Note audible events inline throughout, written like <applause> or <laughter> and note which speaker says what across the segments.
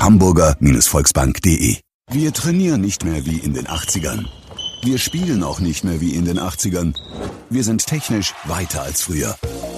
Speaker 1: www.hamburger-volksbank.de Wir trainieren nicht mehr wie in den 80ern. Wir spielen auch nicht mehr wie in den 80ern. Wir sind technisch weiter als früher.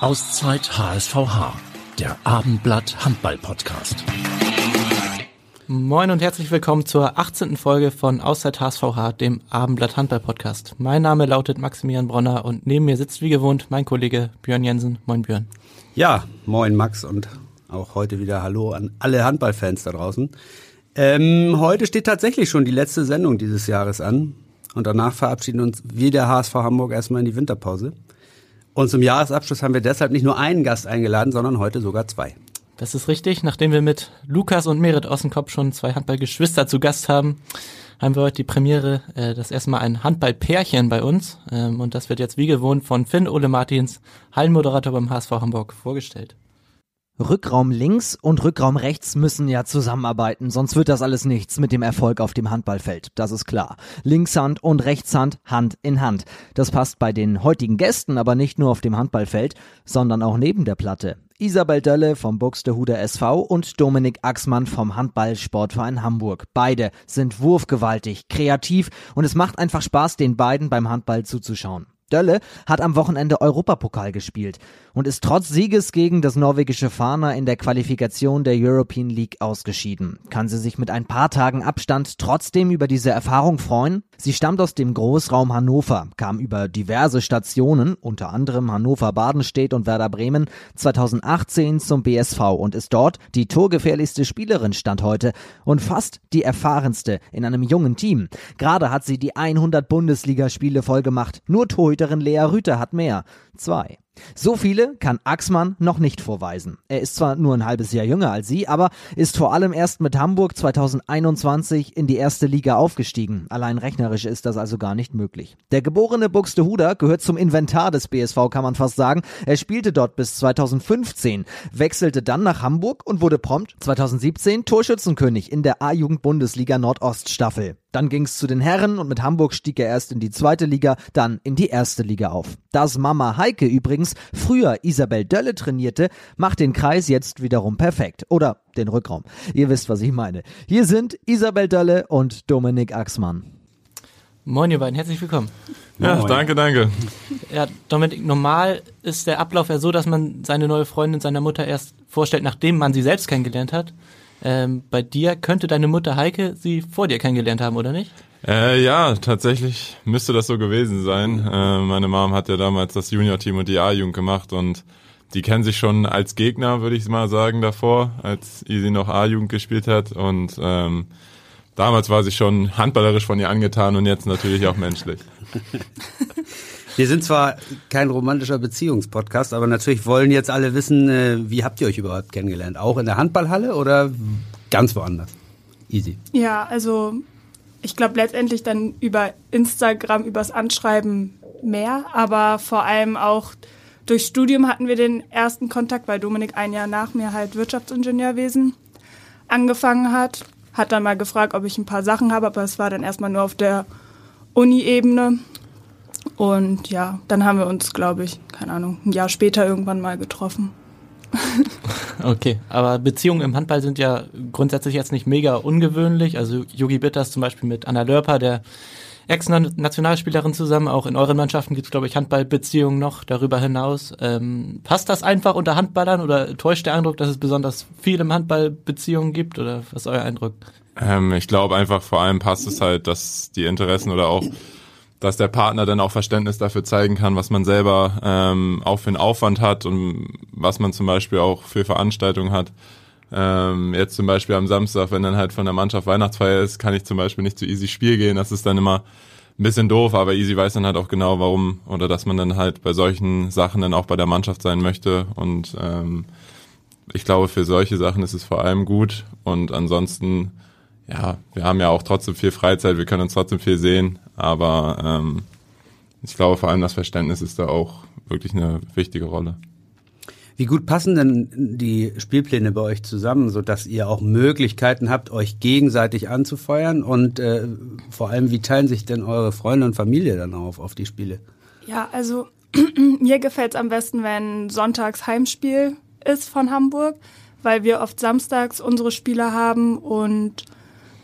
Speaker 2: Auszeit HSVH, der Abendblatt Handball Podcast.
Speaker 3: Moin und herzlich willkommen zur 18. Folge von Auszeit HSVH, dem Abendblatt Handball Podcast. Mein Name lautet Maximilian Bronner und neben mir sitzt wie gewohnt mein Kollege Björn Jensen. Moin Björn.
Speaker 4: Ja, moin Max und auch heute wieder Hallo an alle Handballfans da draußen. Ähm, heute steht tatsächlich schon die letzte Sendung dieses Jahres an und danach verabschieden uns wir der HSV Hamburg erstmal in die Winterpause. Und zum Jahresabschluss haben wir deshalb nicht nur einen Gast eingeladen, sondern heute sogar zwei.
Speaker 3: Das ist richtig. Nachdem wir mit Lukas und Merit Ossenkopf schon zwei Handballgeschwister zu Gast haben, haben wir heute die Premiere, äh, das erstmal ein Handballpärchen bei uns. Ähm, und das wird jetzt wie gewohnt von Finn Ole Martins, Hallenmoderator beim HSV Hamburg, vorgestellt.
Speaker 5: Rückraum links und Rückraum rechts müssen ja zusammenarbeiten, sonst wird das alles nichts mit dem Erfolg auf dem Handballfeld. Das ist klar. Linkshand und Rechtshand Hand in Hand. Das passt bei den heutigen Gästen aber nicht nur auf dem Handballfeld, sondern auch neben der Platte. Isabel Dölle vom Buxtehuder SV und Dominik Axmann vom Handballsportverein Hamburg. Beide sind wurfgewaltig, kreativ und es macht einfach Spaß, den beiden beim Handball zuzuschauen. Dölle hat am Wochenende Europapokal gespielt und ist trotz Sieges gegen das norwegische Fana in der Qualifikation der European League ausgeschieden. Kann sie sich mit ein paar Tagen Abstand trotzdem über diese Erfahrung freuen? Sie stammt aus dem Großraum Hannover, kam über diverse Stationen, unter anderem Hannover-Badenstedt und Werder Bremen, 2018 zum BSV und ist dort die torgefährlichste Spielerin stand heute und fast die erfahrenste in einem jungen Team. Gerade hat sie die 100 Bundesligaspiele vollgemacht. Nur Torhüterin Lea Rüther hat mehr. Zwei. So viele kann Axmann noch nicht vorweisen. Er ist zwar nur ein halbes Jahr jünger als sie, aber ist vor allem erst mit Hamburg 2021 in die erste Liga aufgestiegen. Allein rechnerisch ist das also gar nicht möglich. Der geborene Buxtehuder gehört zum Inventar des BSV, kann man fast sagen. Er spielte dort bis 2015, wechselte dann nach Hamburg und wurde prompt 2017 Torschützenkönig in der A-Jugend-Bundesliga Nordost-Staffel. Dann ging es zu den Herren und mit Hamburg stieg er erst in die zweite Liga, dann in die erste Liga auf. Dass Mama Heike übrigens früher Isabel Dölle trainierte, macht den Kreis jetzt wiederum perfekt. Oder den Rückraum. Ihr wisst, was ich meine. Hier sind Isabel Dölle und Dominik Axmann.
Speaker 3: Moin ihr beiden, herzlich willkommen.
Speaker 6: Ja,
Speaker 4: Moin.
Speaker 6: danke, danke.
Speaker 3: Ja, Dominik, normal ist der Ablauf ja so, dass man seine neue Freundin seiner Mutter erst vorstellt, nachdem man sie selbst kennengelernt hat. Ähm, bei dir könnte deine Mutter Heike sie vor dir kennengelernt haben, oder nicht?
Speaker 6: Äh, ja, tatsächlich müsste das so gewesen sein. Äh, meine Mom hat ja damals das Junior-Team und die A-Jugend gemacht und die kennen sich schon als Gegner, würde ich mal sagen, davor, als Easy noch A-Jugend gespielt hat und ähm, damals war sie schon handballerisch von ihr angetan und jetzt natürlich auch menschlich. <laughs>
Speaker 4: Wir sind zwar kein romantischer Beziehungspodcast, aber natürlich wollen jetzt alle wissen, äh, wie habt ihr euch überhaupt kennengelernt? Auch in der Handballhalle oder ganz woanders? Easy.
Speaker 7: Ja, also ich glaube letztendlich dann über Instagram, übers Anschreiben mehr, aber vor allem auch durch Studium hatten wir den ersten Kontakt, weil Dominik ein Jahr nach mir halt Wirtschaftsingenieurwesen angefangen hat. Hat dann mal gefragt, ob ich ein paar Sachen habe, aber es war dann erstmal nur auf der Uni-Ebene. Und ja, dann haben wir uns, glaube ich, keine Ahnung, ein Jahr später irgendwann mal getroffen. <laughs>
Speaker 3: Okay, aber Beziehungen im Handball sind ja grundsätzlich jetzt nicht mega ungewöhnlich. Also Yogi Bitters zum Beispiel mit Anna Lörper, der Ex-Nationalspielerin zusammen. Auch in euren Mannschaften gibt es, glaube ich, Handballbeziehungen noch darüber hinaus. Ähm, passt das einfach unter Handballern oder täuscht der Eindruck, dass es besonders viele Handballbeziehungen gibt? Oder was ist euer Eindruck?
Speaker 6: Ähm, ich glaube einfach vor allem passt es halt, dass die Interessen oder auch dass der Partner dann auch Verständnis dafür zeigen kann, was man selber ähm, auch für einen Aufwand hat und was man zum Beispiel auch für Veranstaltungen hat. Ähm, jetzt zum Beispiel am Samstag, wenn dann halt von der Mannschaft Weihnachtsfeier ist, kann ich zum Beispiel nicht zu Easy Spiel gehen. Das ist dann immer ein bisschen doof, aber Easy weiß dann halt auch genau, warum oder dass man dann halt bei solchen Sachen dann auch bei der Mannschaft sein möchte. Und ähm, ich glaube, für solche Sachen ist es vor allem gut. Und ansonsten, ja, wir haben ja auch trotzdem viel Freizeit, wir können uns trotzdem viel sehen, aber ähm, ich glaube vor allem das Verständnis ist da auch wirklich eine wichtige Rolle.
Speaker 4: Wie gut passen denn die Spielpläne bei euch zusammen, so dass ihr auch Möglichkeiten habt, euch gegenseitig anzufeuern? Und äh, vor allem, wie teilen sich denn eure Freunde und Familie dann auf, auf die Spiele?
Speaker 7: Ja, also <clears throat> mir gefällt es am besten, wenn sonntags Heimspiel ist von Hamburg, weil wir oft samstags unsere Spiele haben und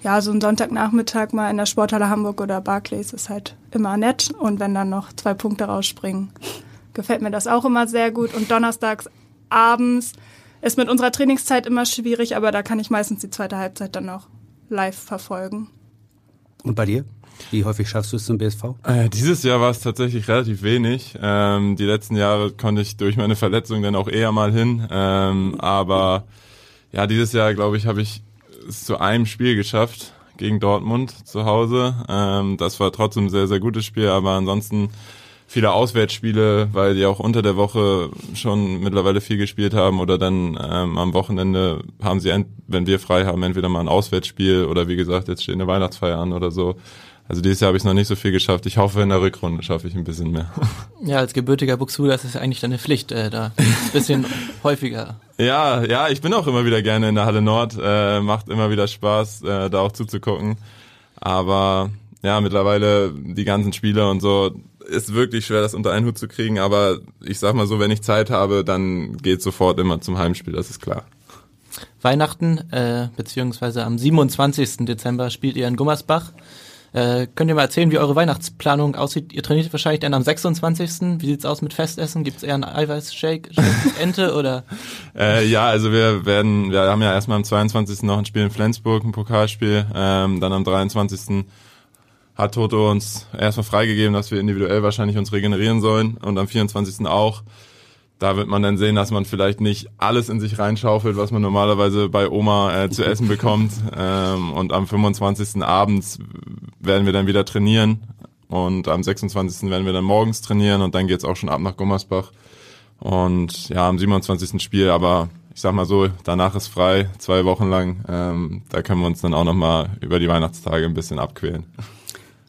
Speaker 7: ja, so ein Sonntagnachmittag mal in der Sporthalle Hamburg oder Barclays ist halt immer nett und wenn dann noch zwei Punkte rausspringen, <laughs> gefällt mir das auch immer sehr gut und donnerstags abends ist mit unserer Trainingszeit immer schwierig, aber da kann ich meistens die zweite Halbzeit dann auch live verfolgen.
Speaker 4: Und bei dir? Wie häufig schaffst du es zum BSV?
Speaker 6: Äh, dieses Jahr war es tatsächlich relativ wenig. Ähm, die letzten Jahre konnte ich durch meine Verletzung dann auch eher mal hin. Ähm, aber ja, dieses Jahr, glaube ich, habe ich es zu einem Spiel geschafft gegen Dortmund zu Hause. Ähm, das war trotzdem ein sehr, sehr gutes Spiel, aber ansonsten viele Auswärtsspiele, weil die auch unter der Woche schon mittlerweile viel gespielt haben oder dann ähm, am Wochenende haben sie, wenn wir frei haben, entweder mal ein Auswärtsspiel oder wie gesagt, jetzt steht eine Weihnachtsfeier an oder so. Also dieses Jahr habe ich noch nicht so viel geschafft. Ich hoffe, in der Rückrunde schaffe ich ein bisschen mehr. <laughs>
Speaker 3: Ja, als gebürtiger Buxuder ist es eigentlich deine Pflicht, äh, da ein bisschen <laughs> häufiger.
Speaker 6: Ja, ja, ich bin auch immer wieder gerne in der Halle Nord. Äh, macht immer wieder Spaß, äh, da auch zuzugucken. Aber ja, mittlerweile die ganzen Spiele und so, ist wirklich schwer, das unter einen Hut zu kriegen, aber ich sag mal so, wenn ich Zeit habe, dann geht sofort immer zum Heimspiel, das ist klar.
Speaker 3: Weihnachten, äh, beziehungsweise am 27. Dezember spielt ihr in Gummersbach. Äh, könnt ihr mal erzählen, wie eure Weihnachtsplanung aussieht? Ihr trainiert wahrscheinlich dann am 26. Wie sieht's aus mit Festessen? Gibt's eher einen Eiweißshake, <laughs> Ente oder?
Speaker 6: Äh, ja, also wir werden, wir haben ja erstmal am 22. noch ein Spiel in Flensburg, ein Pokalspiel, ähm, dann am 23 hat Toto uns erstmal freigegeben, dass wir individuell wahrscheinlich uns regenerieren sollen und am 24. auch. Da wird man dann sehen, dass man vielleicht nicht alles in sich reinschaufelt, was man normalerweise bei Oma äh, zu <laughs> essen bekommt. Ähm, und am 25. abends werden wir dann wieder trainieren. Und am 26. werden wir dann morgens trainieren und dann geht's auch schon ab nach Gummersbach. Und ja, am 27. Spiel, aber ich sag mal so, danach ist frei, zwei Wochen lang. Ähm, da können wir uns dann auch nochmal über die Weihnachtstage ein bisschen abquälen.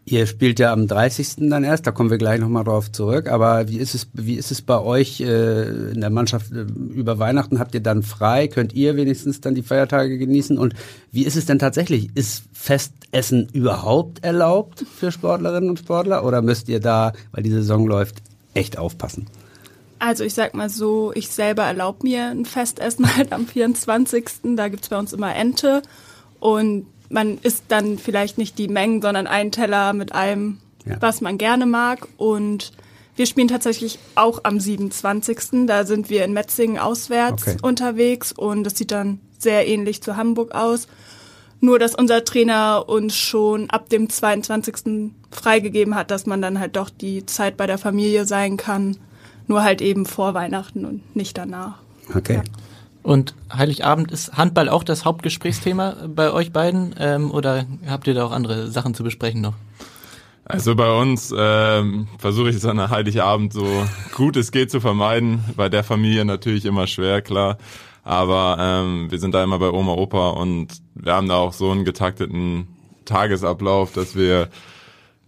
Speaker 4: Ihr spielt ja am 30. dann erst, da kommen wir gleich nochmal drauf zurück. Aber wie ist es, wie ist es bei euch äh, in der Mannschaft äh, über Weihnachten? Habt ihr dann frei? Könnt ihr wenigstens dann die Feiertage genießen? Und wie ist es denn tatsächlich? Ist Festessen überhaupt erlaubt für Sportlerinnen und Sportler? Oder müsst ihr da, weil die Saison läuft, echt aufpassen?
Speaker 7: Also ich sag mal so, ich selber erlaube mir ein Festessen <laughs> halt am 24. Da gibt's bei uns immer Ente. Und man isst dann vielleicht nicht die Mengen, sondern einen Teller mit allem, ja. was man gerne mag. Und wir spielen tatsächlich auch am 27. Da sind wir in Metzingen auswärts okay. unterwegs und das sieht dann sehr ähnlich zu Hamburg aus. Nur, dass unser Trainer uns schon ab dem 22. freigegeben hat, dass man dann halt doch die Zeit bei der Familie sein kann. Nur halt eben vor Weihnachten und nicht danach.
Speaker 4: Okay. Ja.
Speaker 3: Und Heiligabend ist Handball auch das Hauptgesprächsthema bei euch beiden ähm, oder habt ihr da auch andere Sachen zu besprechen noch?
Speaker 6: Also bei uns ähm, versuche ich es an Heiligabend so gut es geht zu vermeiden. Bei der Familie natürlich immer schwer, klar. Aber ähm, wir sind da immer bei Oma, Opa und wir haben da auch so einen getakteten Tagesablauf, dass wir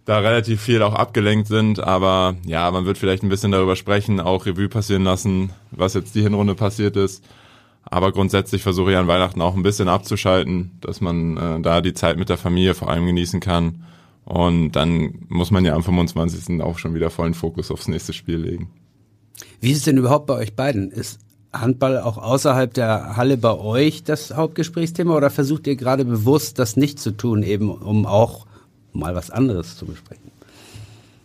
Speaker 6: da relativ viel auch abgelenkt sind. Aber ja, man wird vielleicht ein bisschen darüber sprechen, auch Revue passieren lassen, was jetzt die Hinrunde passiert ist. Aber grundsätzlich versuche ich an Weihnachten auch ein bisschen abzuschalten, dass man äh, da die Zeit mit der Familie vor allem genießen kann. Und dann muss man ja am 25. auch schon wieder vollen Fokus aufs nächste Spiel legen.
Speaker 4: Wie ist es denn überhaupt bei euch beiden? Ist Handball auch außerhalb der Halle bei euch das Hauptgesprächsthema oder versucht ihr gerade bewusst das nicht zu tun, eben um auch mal was anderes zu besprechen?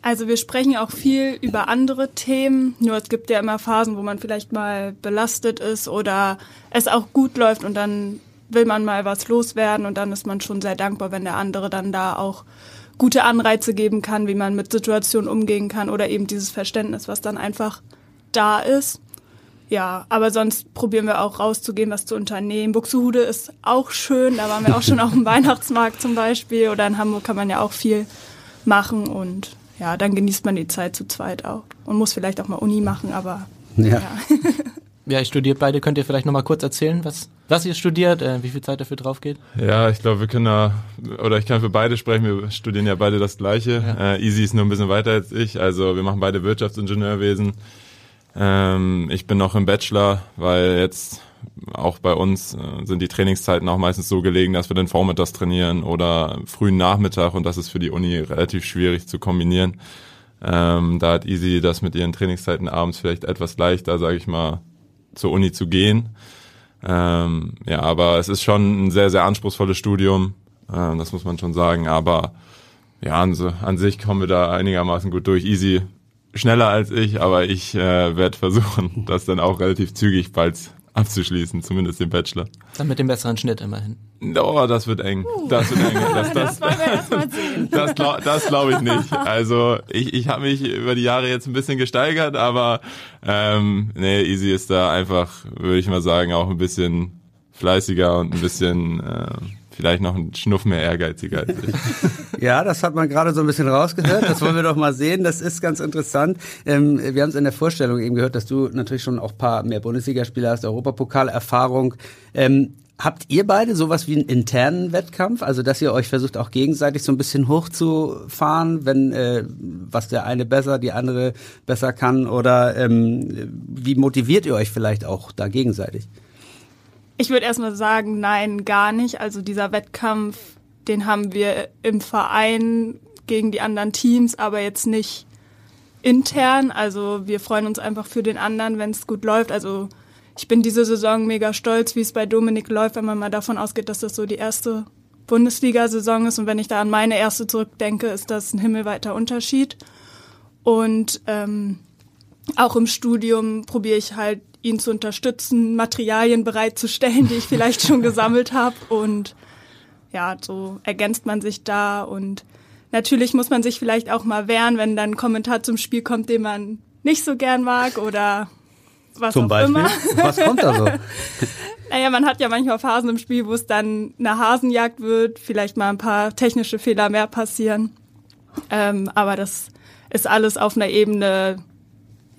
Speaker 7: Also wir sprechen auch viel über andere Themen, nur es gibt ja immer Phasen, wo man vielleicht mal belastet ist oder es auch gut läuft und dann will man mal was loswerden und dann ist man schon sehr dankbar, wenn der andere dann da auch gute Anreize geben kann, wie man mit Situationen umgehen kann oder eben dieses Verständnis, was dann einfach da ist. Ja, aber sonst probieren wir auch rauszugehen, was zu unternehmen. Buxtehude ist auch schön, da waren wir auch schon auf dem <laughs> Weihnachtsmarkt zum Beispiel oder in Hamburg kann man ja auch viel machen und ja, dann genießt man die Zeit zu zweit auch und muss vielleicht auch mal Uni machen, aber ja. ja. <laughs>
Speaker 3: Ja, ich studiert beide. Könnt ihr vielleicht noch mal kurz erzählen, was, was ihr studiert, äh, wie viel Zeit dafür drauf geht?
Speaker 6: Ja, ich glaube, wir können da, oder ich kann für beide sprechen. Wir studieren ja beide das Gleiche. Ja. Äh, Easy ist nur ein bisschen weiter als ich. Also wir machen beide Wirtschaftsingenieurwesen. Ähm, ich bin noch im Bachelor, weil jetzt auch bei uns äh, sind die Trainingszeiten auch meistens so gelegen, dass wir den Vormittags trainieren oder frühen Nachmittag und das ist für die Uni relativ schwierig zu kombinieren. Ähm, da hat Easy das mit ihren Trainingszeiten abends vielleicht etwas leichter, sage ich mal, zur Uni zu gehen. Ähm, ja, aber es ist schon ein sehr, sehr anspruchsvolles Studium, äh, das muss man schon sagen. Aber ja, an, an sich kommen wir da einigermaßen gut durch. Easy schneller als ich, aber ich äh, werde versuchen, <laughs> das dann auch relativ zügig bald abzuschließen, zumindest den Bachelor.
Speaker 3: Dann mit dem besseren Schnitt immerhin.
Speaker 6: Oh, das wird eng. Das wird eng. <laughs> Das, das, das. Das, das glaube ich nicht. Also ich, ich habe mich über die Jahre jetzt ein bisschen gesteigert, aber ähm, nee, Easy ist da einfach, würde ich mal sagen, auch ein bisschen fleißiger und ein bisschen äh, vielleicht noch ein Schnuff mehr ehrgeiziger als ich. <laughs>
Speaker 4: ja, das hat man gerade so ein bisschen rausgehört. Das wollen wir doch mal sehen. Das ist ganz interessant. Ähm, wir haben es in der Vorstellung eben gehört, dass du natürlich schon auch paar mehr Bundesligaspieler hast, Europapokalerfahrung. Ähm, Habt ihr beide sowas wie einen internen Wettkampf, also dass ihr euch versucht auch gegenseitig so ein bisschen hochzufahren, wenn äh, was der eine besser, die andere besser kann oder ähm, wie motiviert ihr euch vielleicht auch da gegenseitig?
Speaker 7: Ich würde erstmal sagen, nein, gar nicht. Also dieser Wettkampf, den haben wir im Verein gegen die anderen Teams, aber jetzt nicht intern. Also wir freuen uns einfach für den anderen, wenn es gut läuft. Also ich bin diese Saison mega stolz, wie es bei Dominik läuft, wenn man mal davon ausgeht, dass das so die erste Bundesliga-Saison ist. Und wenn ich da an meine erste zurückdenke, ist das ein himmelweiter Unterschied. Und ähm, auch im Studium probiere ich halt ihn zu unterstützen, Materialien bereitzustellen, die ich vielleicht schon gesammelt habe. Und ja, so ergänzt man sich da. Und natürlich muss man sich vielleicht auch mal wehren, wenn dann ein Kommentar zum Spiel kommt, den man nicht so gern mag oder was
Speaker 4: Zum
Speaker 7: auch
Speaker 4: Beispiel?
Speaker 7: immer.
Speaker 4: Was kommt da so? <laughs>
Speaker 7: naja, man hat ja manchmal Phasen im Spiel, wo es dann eine Hasenjagd wird, vielleicht mal ein paar technische Fehler mehr passieren. Ähm, aber das ist alles auf einer Ebene,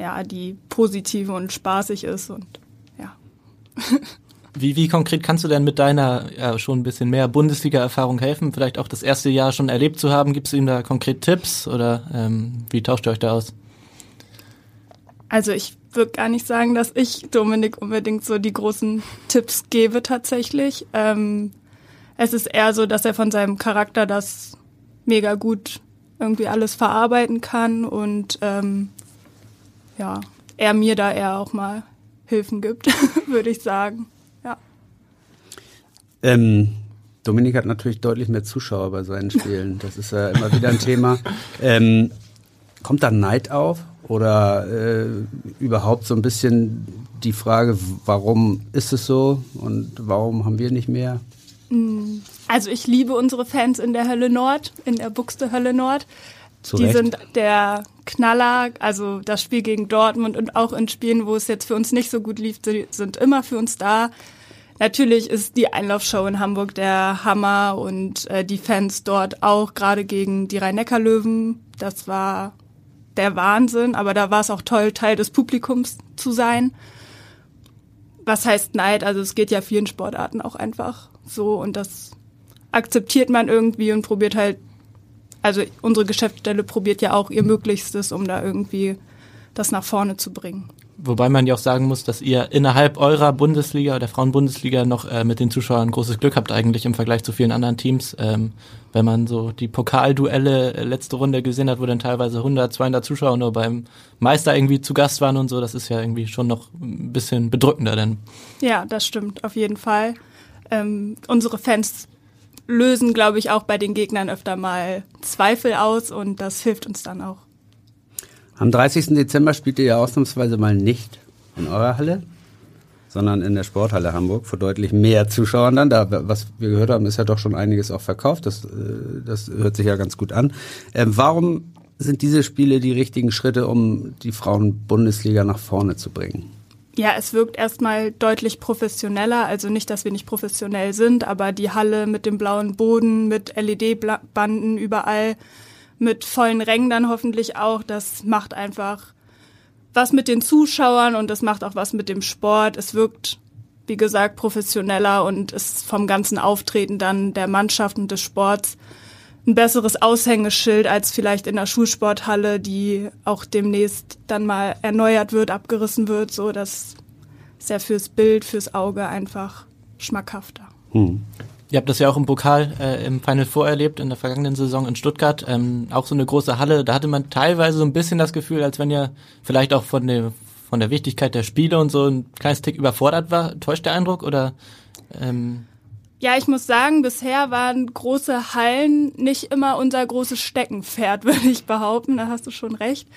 Speaker 7: ja, die positiv und spaßig ist und ja. <laughs>
Speaker 3: Wie, wie konkret kannst du denn mit deiner ja, schon ein bisschen mehr Bundesliga-Erfahrung helfen? Vielleicht auch das erste Jahr schon erlebt zu haben. Gibst du ihm da konkret Tipps oder ähm, wie tauscht ihr euch da aus?
Speaker 7: Also ich würde gar nicht sagen, dass ich Dominik unbedingt so die großen Tipps gebe tatsächlich. Ähm, es ist eher so, dass er von seinem Charakter das mega gut irgendwie alles verarbeiten kann und ähm, ja, er mir da eher auch mal Hilfen gibt, <laughs> würde ich sagen. Ja.
Speaker 4: Ähm, Dominik hat natürlich deutlich mehr Zuschauer bei seinen Spielen. Das ist ja immer wieder ein Thema. Ähm, kommt da Neid auf oder äh, überhaupt so ein bisschen die Frage, warum ist es so und warum haben wir nicht mehr?
Speaker 7: Also ich liebe unsere Fans in der Hölle Nord, in der Buxte Hölle Nord.
Speaker 4: Zu
Speaker 7: die
Speaker 4: Recht.
Speaker 7: sind der Knaller, also das Spiel gegen Dortmund und auch in Spielen, wo es jetzt für uns nicht so gut lief, sind immer für uns da. Natürlich ist die Einlaufshow in Hamburg der Hammer und äh, die Fans dort auch, gerade gegen die Rhein-Neckar-Löwen. Das war der Wahnsinn, aber da war es auch toll, Teil des Publikums zu sein. Was heißt Neid? Also es geht ja vielen Sportarten auch einfach so und das akzeptiert man irgendwie und probiert halt, also unsere Geschäftsstelle probiert ja auch ihr Möglichstes, um da irgendwie das nach vorne zu bringen.
Speaker 3: Wobei man ja auch sagen muss, dass ihr innerhalb eurer Bundesliga oder Frauenbundesliga noch äh, mit den Zuschauern großes Glück habt eigentlich im Vergleich zu vielen anderen Teams. Ähm, wenn man so die Pokalduelle äh, letzte Runde gesehen hat, wo dann teilweise 100, 200 Zuschauer nur beim Meister irgendwie zu Gast waren und so, das ist ja irgendwie schon noch ein bisschen bedrückender denn.
Speaker 7: Ja, das stimmt, auf jeden Fall. Ähm, unsere Fans lösen, glaube ich, auch bei den Gegnern öfter mal Zweifel aus und das hilft uns dann auch.
Speaker 4: Am 30. Dezember spielt ihr ja ausnahmsweise mal nicht in eurer Halle, sondern in der Sporthalle Hamburg vor deutlich mehr Zuschauern dann. Da, was wir gehört haben, ist ja doch schon einiges auch verkauft. Das, äh, das hört sich ja ganz gut an. Ähm, warum sind diese Spiele die richtigen Schritte, um die Frauen-Bundesliga nach vorne zu bringen?
Speaker 7: Ja, es wirkt erstmal deutlich professioneller. Also nicht, dass wir nicht professionell sind, aber die Halle mit dem blauen Boden, mit LED-Banden überall, mit vollen Rängen dann hoffentlich auch, das macht einfach was mit den Zuschauern und das macht auch was mit dem Sport. Es wirkt, wie gesagt, professioneller und ist vom ganzen Auftreten dann der Mannschaft und des Sports ein besseres Aushängeschild als vielleicht in der Schulsporthalle, die auch demnächst dann mal erneuert wird, abgerissen wird. So, das ist ja fürs Bild, fürs Auge einfach schmackhafter. Hm.
Speaker 3: Ihr habt das ja auch im Pokal äh, im Final Four erlebt in der vergangenen Saison in Stuttgart. Ähm, auch so eine große Halle. Da hatte man teilweise so ein bisschen das Gefühl, als wenn ihr vielleicht auch von der von der Wichtigkeit der Spiele und so ein kleines Tick überfordert war. Täuscht der Eindruck oder? Ähm
Speaker 7: ja, ich muss sagen, bisher waren große Hallen nicht immer unser großes Steckenpferd, <laughs> würde ich behaupten. Da hast du schon recht.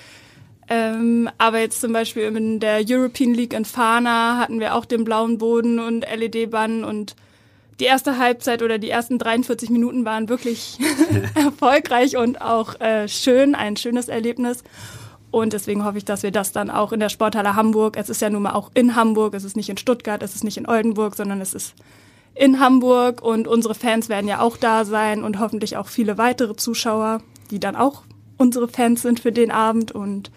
Speaker 7: Ähm, aber jetzt zum Beispiel in der European League in Fana hatten wir auch den blauen Boden und LED-Bann und die erste Halbzeit oder die ersten 43 Minuten waren wirklich <laughs> <laughs> erfolgreich und auch äh, schön, ein schönes Erlebnis. Und deswegen hoffe ich, dass wir das dann auch in der Sporthalle Hamburg, es ist ja nun mal auch in Hamburg, es ist nicht in Stuttgart, es ist nicht in Oldenburg, sondern es ist in Hamburg und unsere Fans werden ja auch da sein und hoffentlich auch viele weitere Zuschauer, die dann auch unsere Fans sind für den Abend und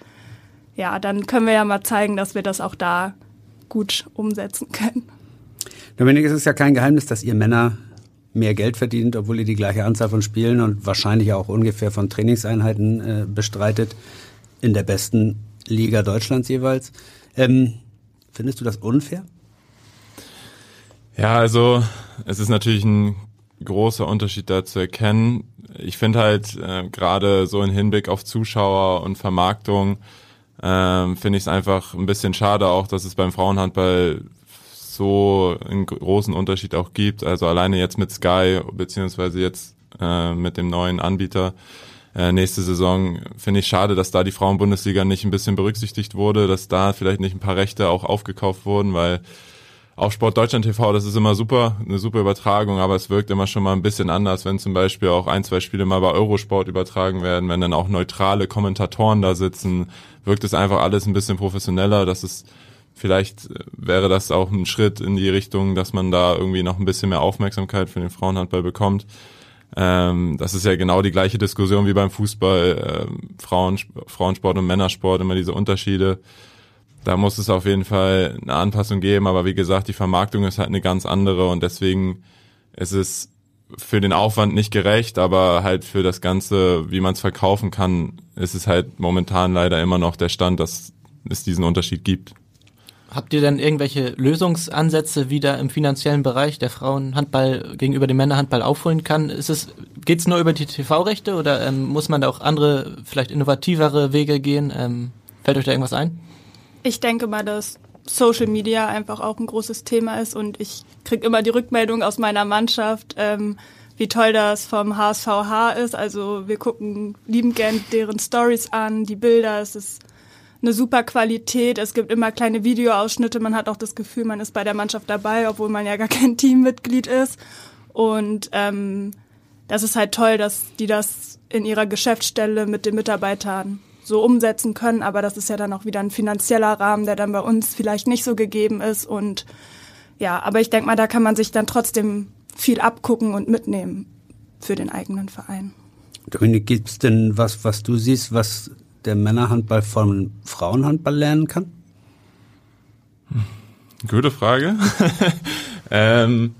Speaker 7: ja, dann können wir ja mal zeigen, dass wir das auch da gut umsetzen können.
Speaker 4: Dominik, es ist ja kein Geheimnis, dass ihr Männer mehr Geld verdient, obwohl ihr die gleiche Anzahl von Spielen und wahrscheinlich auch ungefähr von Trainingseinheiten äh, bestreitet in der besten Liga Deutschlands jeweils. Ähm, findest du das unfair?
Speaker 6: Ja, also es ist natürlich ein großer Unterschied da zu erkennen. Ich finde halt äh, gerade so in Hinblick auf Zuschauer und Vermarktung äh, finde ich es einfach ein bisschen schade auch, dass es beim Frauenhandball so einen großen Unterschied auch gibt. Also alleine jetzt mit Sky beziehungsweise jetzt äh, mit dem neuen Anbieter äh, nächste Saison finde ich schade, dass da die Frauenbundesliga nicht ein bisschen berücksichtigt wurde, dass da vielleicht nicht ein paar Rechte auch aufgekauft wurden, weil auf Sport Deutschland TV, das ist immer super, eine super Übertragung, aber es wirkt immer schon mal ein bisschen anders, wenn zum Beispiel auch ein, zwei Spiele mal bei Eurosport übertragen werden, wenn dann auch neutrale Kommentatoren da sitzen, wirkt es einfach alles ein bisschen professioneller. Das ist, vielleicht äh, wäre das auch ein Schritt in die Richtung, dass man da irgendwie noch ein bisschen mehr Aufmerksamkeit für den Frauenhandball bekommt. Ähm, das ist ja genau die gleiche Diskussion wie beim Fußball, äh, Frauen, Frauensport und Männersport, immer diese Unterschiede da muss es auf jeden Fall eine Anpassung geben, aber wie gesagt, die Vermarktung ist halt eine ganz andere und deswegen ist es für den Aufwand nicht gerecht, aber halt für das Ganze, wie man es verkaufen kann, ist es halt momentan leider immer noch der Stand, dass es diesen Unterschied gibt.
Speaker 3: Habt ihr denn irgendwelche Lösungsansätze, wie da im finanziellen Bereich der Frauenhandball gegenüber dem Männerhandball aufholen kann? Ist es, geht's nur über die TV-Rechte oder ähm, muss man da auch andere, vielleicht innovativere Wege gehen? Ähm, fällt euch da irgendwas ein?
Speaker 7: Ich denke mal, dass Social Media einfach auch ein großes Thema ist und ich kriege immer die Rückmeldung aus meiner Mannschaft, ähm, wie toll das vom HSVH ist. Also wir gucken liebend gern deren Stories an, die Bilder, es ist eine super Qualität. Es gibt immer kleine Videoausschnitte. Man hat auch das Gefühl, man ist bei der Mannschaft dabei, obwohl man ja gar kein <laughs> Teammitglied ist. Und ähm, das ist halt toll, dass die das in ihrer Geschäftsstelle mit den Mitarbeitern so umsetzen können. Aber das ist ja dann auch wieder ein finanzieller Rahmen, der dann bei uns vielleicht nicht so gegeben ist. Und ja, aber ich denke mal, da kann man sich dann trotzdem viel abgucken und mitnehmen für den eigenen Verein.
Speaker 4: Dominik, gibt es denn was, was du siehst, was der Männerhandball vom Frauenhandball lernen kann?
Speaker 6: Gute Frage. <laughs> ähm,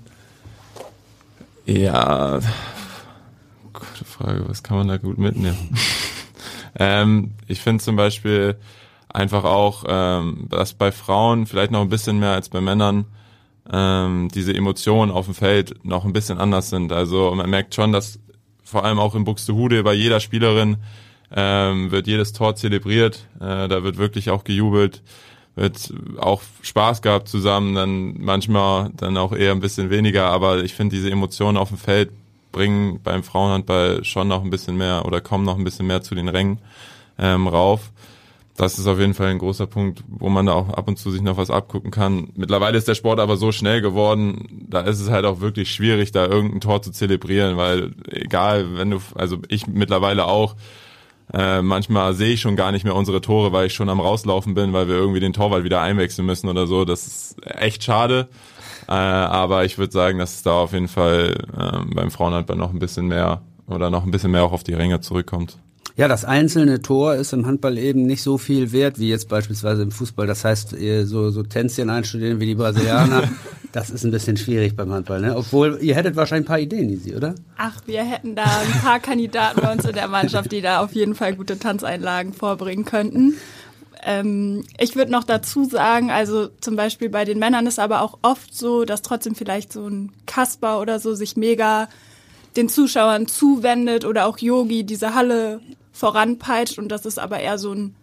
Speaker 6: ja, gute Frage. Was kann man da gut mitnehmen? Ähm, ich finde zum Beispiel einfach auch, ähm, dass bei Frauen vielleicht noch ein bisschen mehr als bei Männern ähm, diese Emotionen auf dem Feld noch ein bisschen anders sind. Also man merkt schon, dass vor allem auch in Buxtehude bei jeder Spielerin ähm, wird jedes Tor zelebriert. Äh, da wird wirklich auch gejubelt, wird auch Spaß gehabt zusammen, dann manchmal dann auch eher ein bisschen weniger. Aber ich finde diese Emotionen auf dem Feld bringen beim Frauenhandball schon noch ein bisschen mehr oder kommen noch ein bisschen mehr zu den Rängen ähm, rauf. Das ist auf jeden Fall ein großer Punkt, wo man da auch ab und zu sich noch was abgucken kann. Mittlerweile ist der Sport aber so schnell geworden, da ist es halt auch wirklich schwierig, da irgendein Tor zu zelebrieren, weil egal, wenn du, also ich mittlerweile auch, äh, manchmal sehe ich schon gar nicht mehr unsere Tore, weil ich schon am rauslaufen bin, weil wir irgendwie den Torwart wieder einwechseln müssen oder so. Das ist echt schade. Äh, aber ich würde sagen, dass es da auf jeden Fall äh, beim Frauenhandball noch ein bisschen mehr oder noch ein bisschen mehr auch auf die Ränge zurückkommt.
Speaker 4: Ja, das einzelne Tor ist im Handball eben nicht so viel wert wie jetzt beispielsweise im Fußball. Das heißt, so, so Tänzchen einstudieren wie die Brasilianer, <laughs> das ist ein bisschen schwierig beim Handball. Ne? Obwohl, ihr hättet wahrscheinlich ein paar Ideen, Isi, oder?
Speaker 7: Ach, wir hätten da ein paar Kandidaten bei uns in der Mannschaft, die da auf jeden Fall gute Tanzeinlagen vorbringen könnten. Ähm, ich würde noch dazu sagen, also zum Beispiel bei den Männern ist aber auch oft so, dass trotzdem vielleicht so ein Kasper oder so sich mega den Zuschauern zuwendet oder auch Yogi diese Halle voranpeitscht und das ist aber eher so ein,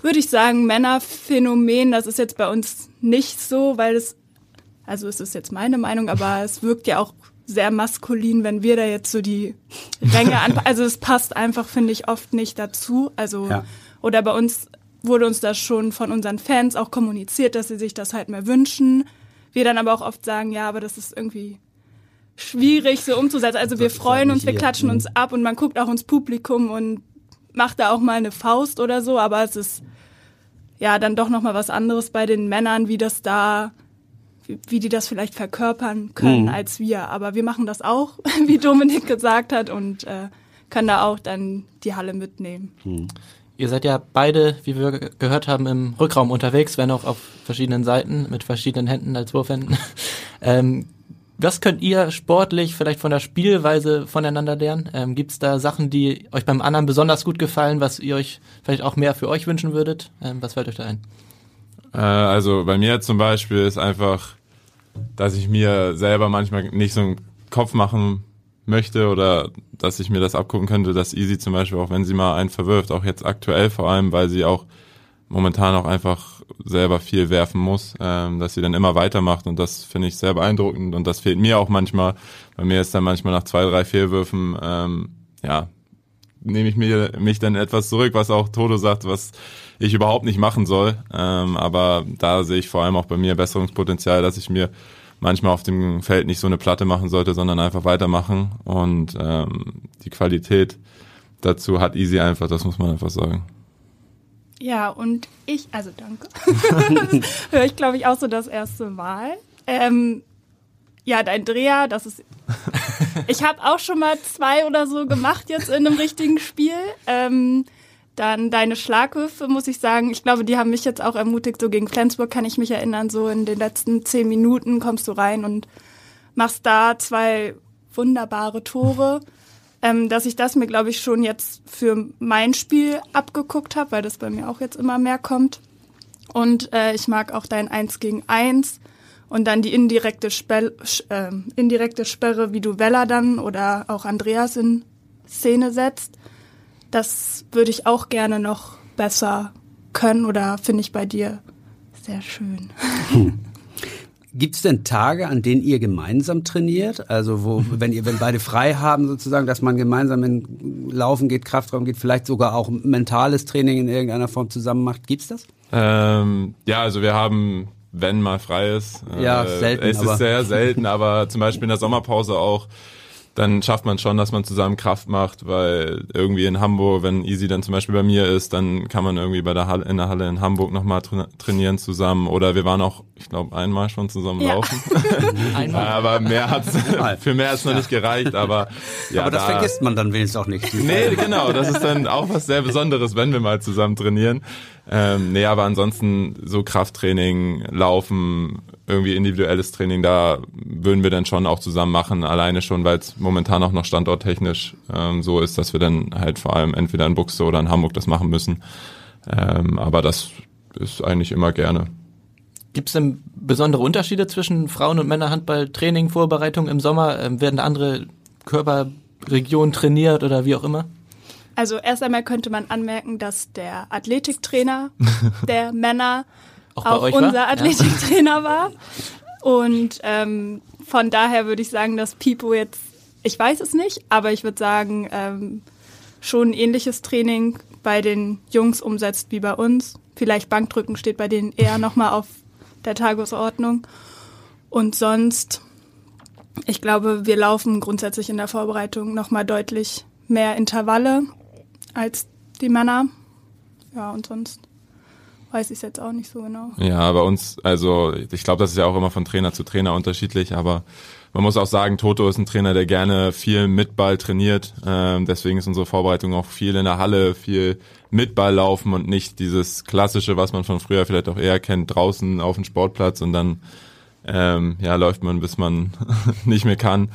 Speaker 7: würde ich sagen, Männerphänomen. Das ist jetzt bei uns nicht so, weil es, also es ist jetzt meine Meinung, aber es wirkt ja auch sehr maskulin, wenn wir da jetzt so die Ränge an, <laughs> also es passt einfach, finde ich, oft nicht dazu. Also, ja. oder bei uns wurde uns das schon von unseren Fans auch kommuniziert, dass sie sich das halt mehr wünschen. Wir dann aber auch oft sagen, ja, aber das ist irgendwie schwierig so umzusetzen. Also wir freuen uns, wir klatschen uns ab und man guckt auch ins Publikum und macht da auch mal eine Faust oder so, aber es ist ja dann doch noch mal was anderes bei den Männern, wie das da wie, wie die das vielleicht verkörpern können mhm. als wir, aber wir machen das auch, <laughs> wie Dominik gesagt hat und äh, können da auch dann die Halle mitnehmen. Mhm.
Speaker 3: Ihr seid ja beide, wie wir gehört haben, im Rückraum unterwegs, wenn auch auf verschiedenen Seiten, mit verschiedenen Händen als Wurfhänden. <laughs> Ähm, was könnt ihr sportlich vielleicht von der Spielweise voneinander lernen? Ähm, Gibt es da Sachen, die euch beim anderen besonders gut gefallen, was ihr euch vielleicht auch mehr für euch wünschen würdet? Ähm, was fällt euch da ein?
Speaker 6: Äh, also bei mir zum Beispiel ist einfach, dass ich mir selber manchmal nicht so einen Kopf machen möchte oder dass ich mir das abgucken könnte, dass Easy zum Beispiel auch, wenn sie mal einen verwirft, auch jetzt aktuell vor allem, weil sie auch momentan auch einfach selber viel werfen muss, ähm, dass sie dann immer weitermacht und das finde ich sehr beeindruckend und das fehlt mir auch manchmal. Bei mir ist dann manchmal nach zwei, drei Fehlwürfen, ähm, ja, nehme ich mir mich dann etwas zurück, was auch Toto sagt, was ich überhaupt nicht machen soll. Ähm, aber da sehe ich vor allem auch bei mir Besserungspotenzial, dass ich mir manchmal auf dem Feld nicht so eine Platte machen sollte, sondern einfach weitermachen. Und ähm, die Qualität dazu hat Easy einfach, das muss man einfach sagen.
Speaker 7: Ja, und ich, also danke. <laughs> <laughs> das höre ich, glaube ich, auch so das erste Mal. Ähm, ja, dein Dreher, das ist. <laughs> ich habe auch schon mal zwei oder so gemacht jetzt in einem richtigen Spiel. Ähm, dann deine Schlagwürfe, muss ich sagen. Ich glaube, die haben mich jetzt auch ermutigt. So gegen Flensburg kann ich mich erinnern. So in den letzten zehn Minuten kommst du rein und machst da zwei wunderbare Tore ähm, dass ich das mir, glaube ich, schon jetzt für mein Spiel abgeguckt habe, weil das bei mir auch jetzt immer mehr kommt. Und äh, ich mag auch dein Eins gegen Eins und dann die indirekte, Sperre, äh, indirekte Sperre, wie du Weller dann oder auch Andreas in Szene setzt. Das würde ich auch gerne noch besser können oder finde ich bei dir sehr schön. Hm.
Speaker 4: Gibt es denn Tage, an denen ihr gemeinsam trainiert? Also wo, wenn ihr, wenn beide frei haben sozusagen, dass man gemeinsam in Laufen geht, Kraftraum geht, vielleicht sogar auch mentales Training in irgendeiner Form zusammen macht. Gibt's das?
Speaker 6: Ähm, ja, also wir haben, wenn mal frei ist.
Speaker 4: Ja, äh, selten.
Speaker 6: Es ist sehr selten, aber zum Beispiel in der Sommerpause auch dann schafft man schon, dass man zusammen Kraft macht, weil irgendwie in Hamburg, wenn Easy dann zum Beispiel bei mir ist, dann kann man irgendwie bei der Halle, in der Halle in Hamburg nochmal tra trainieren zusammen. Oder wir waren auch, ich glaube, einmal schon zusammen ja. laufen. <laughs> einmal. <laughs> aber mehr hat's, für mehr hat's noch nicht gereicht, aber
Speaker 4: ja. Aber das da, vergisst man dann wenigstens auch nicht.
Speaker 6: Nee, genau, das ist dann auch was sehr Besonderes, wenn wir mal zusammen trainieren. Ähm, nee, aber ansonsten so Krafttraining, Laufen, irgendwie individuelles Training, da würden wir dann schon auch zusammen machen, alleine schon, weil es momentan auch noch standorttechnisch ähm, so ist, dass wir dann halt vor allem entweder in Buxte oder in Hamburg das machen müssen. Ähm, aber das ist eigentlich immer gerne.
Speaker 3: Gibt es denn besondere Unterschiede zwischen Frauen- und Männerhandball, Training, Vorbereitung im Sommer? Ähm, werden andere Körperregionen trainiert oder wie auch immer?
Speaker 7: Also erst einmal könnte man anmerken, dass der Athletiktrainer <laughs> der Männer auch, auch unser war? Athletiktrainer ja. war. Und ähm, von daher würde ich sagen, dass Pipo jetzt ich weiß es nicht, aber ich würde sagen, ähm, schon ein ähnliches Training bei den Jungs umsetzt wie bei uns. Vielleicht Bankdrücken steht bei denen eher nochmal auf der Tagesordnung. Und sonst, ich glaube, wir laufen grundsätzlich in der Vorbereitung nochmal deutlich mehr Intervalle als die Männer. Ja, und sonst weiß ich jetzt auch nicht so genau.
Speaker 6: Ja, bei uns, also ich glaube, das ist ja auch immer von Trainer zu Trainer unterschiedlich, aber man muss auch sagen, Toto ist ein Trainer, der gerne viel mit Ball trainiert. Ähm, deswegen ist unsere Vorbereitung auch viel in der Halle, viel mit Ball laufen und nicht dieses klassische, was man von früher vielleicht auch eher kennt, draußen auf dem Sportplatz und dann ähm, ja läuft man, bis man <laughs> nicht mehr kann.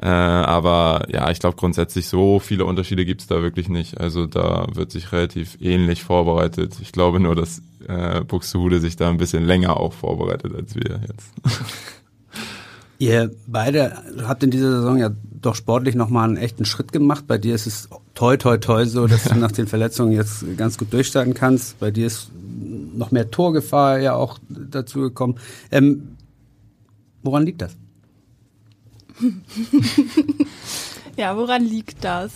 Speaker 6: Äh, aber ja, ich glaube grundsätzlich so viele Unterschiede gibt's da wirklich nicht. Also da wird sich relativ ähnlich vorbereitet. Ich glaube nur, dass äh, Buxtehude sich da ein bisschen länger auch vorbereitet als wir jetzt. <laughs>
Speaker 4: Ihr beide habt in dieser Saison ja doch sportlich nochmal einen echten Schritt gemacht. Bei dir ist es toi toi toi so, dass du <laughs> nach den Verletzungen jetzt ganz gut durchstarten kannst. Bei dir ist noch mehr Torgefahr ja auch dazu gekommen. Ähm, woran liegt das? <laughs>
Speaker 7: ja, woran liegt das?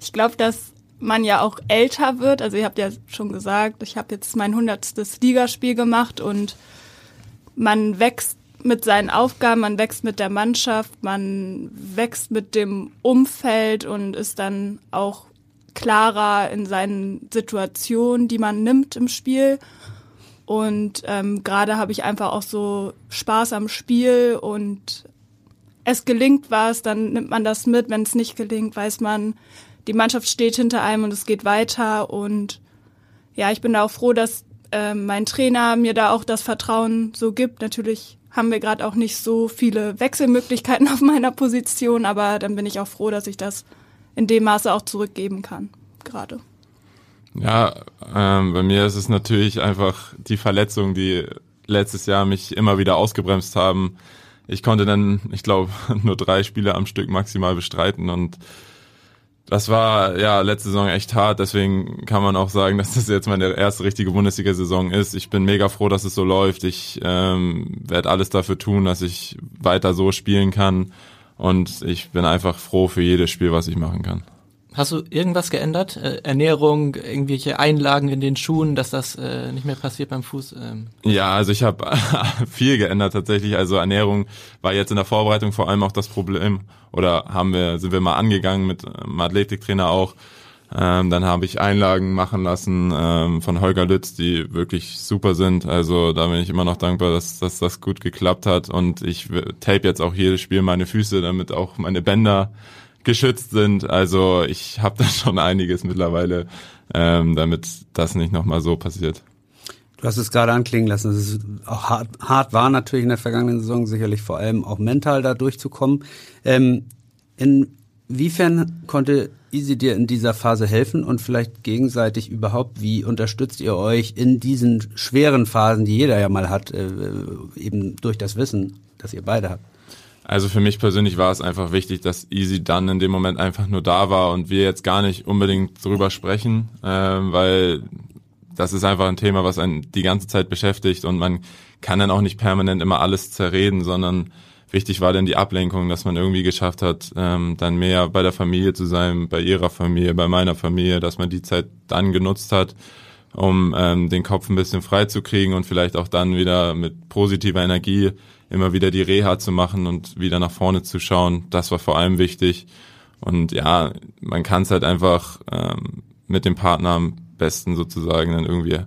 Speaker 7: Ich glaube, dass man ja auch älter wird. Also ihr habt ja schon gesagt, ich habe jetzt mein hundertstes Ligaspiel gemacht und man wächst mit seinen Aufgaben, man wächst mit der Mannschaft, man wächst mit dem Umfeld und ist dann auch klarer in seinen Situationen, die man nimmt im Spiel. Und ähm, gerade habe ich einfach auch so Spaß am Spiel und es gelingt was, dann nimmt man das mit. Wenn es nicht gelingt, weiß man, die Mannschaft steht hinter einem und es geht weiter. Und ja, ich bin da auch froh, dass äh, mein Trainer mir da auch das Vertrauen so gibt. Natürlich haben wir gerade auch nicht so viele Wechselmöglichkeiten <laughs> auf meiner Position, aber dann bin ich auch froh, dass ich das in dem Maße auch zurückgeben kann, gerade.
Speaker 6: Ja, ähm, bei mir ist es natürlich einfach die Verletzungen, die letztes Jahr mich immer wieder ausgebremst haben ich konnte dann, ich glaube, <laughs> nur drei Spiele am Stück maximal bestreiten und das war ja letzte Saison echt hart, deswegen kann man auch sagen, <laughs> dass das jetzt meine erste richtige Bundesliga-Saison ist. Ich bin mega froh, dass es so läuft. Ich ähm, werde alles dafür tun, dass ich weiter so spielen kann und ich bin einfach froh für jedes Spiel, was ich machen kann.
Speaker 3: Hast du irgendwas geändert? Äh, Ernährung, irgendwelche Einlagen in den Schuhen, dass das äh, nicht mehr passiert beim Fuß? Ähm?
Speaker 6: Ja, also ich habe <laughs> viel geändert tatsächlich. Also Ernährung war jetzt in der Vorbereitung vor allem auch das Problem. Oder haben wir, sind wir mal angegangen mit einem Athletiktrainer auch. Ähm, dann habe ich Einlagen machen lassen ähm, von Holger Lütz, die wirklich super sind. Also da bin ich immer noch dankbar, dass, dass das gut geklappt hat. Und ich tape jetzt auch jedes Spiel meine Füße, damit auch meine Bänder geschützt sind. Also ich habe da <laughs> schon einiges mittlerweile, ähm, damit das nicht nochmal so passiert.
Speaker 4: Du hast es gerade anklingen lassen, es auch hart, hart war natürlich in der vergangenen Saison, sicherlich vor allem auch mental da durchzukommen. Ähm, inwiefern konnte Easy dir in dieser Phase helfen und vielleicht gegenseitig überhaupt, wie unterstützt ihr euch in diesen schweren Phasen, die jeder ja mal hat, äh, eben durch das Wissen, das ihr beide habt?
Speaker 6: Also für mich persönlich war es einfach wichtig, dass Easy dann in dem Moment einfach nur da war und wir jetzt gar nicht unbedingt drüber sprechen, ähm, weil das ist einfach ein Thema, was einen die ganze Zeit beschäftigt und man kann dann auch nicht permanent immer alles zerreden, sondern wichtig war dann die Ablenkung, dass man irgendwie geschafft hat, ähm, dann mehr bei der Familie zu sein, bei ihrer Familie, bei meiner Familie, dass man die Zeit dann genutzt hat, um ähm, den Kopf ein bisschen frei zu kriegen und vielleicht auch dann wieder mit positiver Energie immer wieder die Reha zu machen und wieder nach vorne zu schauen. Das war vor allem wichtig. Und ja, man kann es halt einfach ähm, mit dem Partner am besten sozusagen dann irgendwie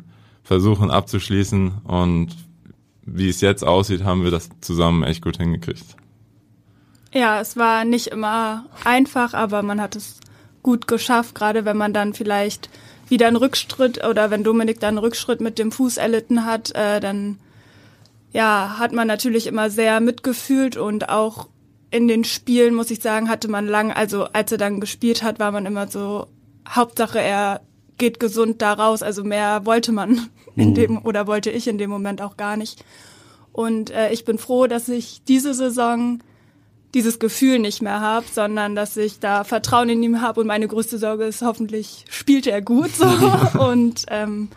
Speaker 6: versuchen abzuschließen. Und wie es jetzt aussieht, haben wir das zusammen echt gut hingekriegt.
Speaker 7: Ja, es war nicht immer einfach, aber man hat es gut geschafft, gerade wenn man dann vielleicht wieder einen Rückschritt oder wenn Dominik dann einen Rückschritt mit dem Fuß erlitten hat, äh, dann ja, hat man natürlich immer sehr mitgefühlt und auch in den Spielen, muss ich sagen, hatte man lang, also als er dann gespielt hat, war man immer so, Hauptsache er geht gesund da raus, also mehr wollte man <laughs> in mhm. dem oder wollte ich in dem Moment auch gar nicht. Und äh, ich bin froh, dass ich diese Saison dieses Gefühl nicht mehr habe, sondern dass ich da Vertrauen in ihm habe und meine größte Sorge ist, hoffentlich spielt er gut so. <laughs> und ähm,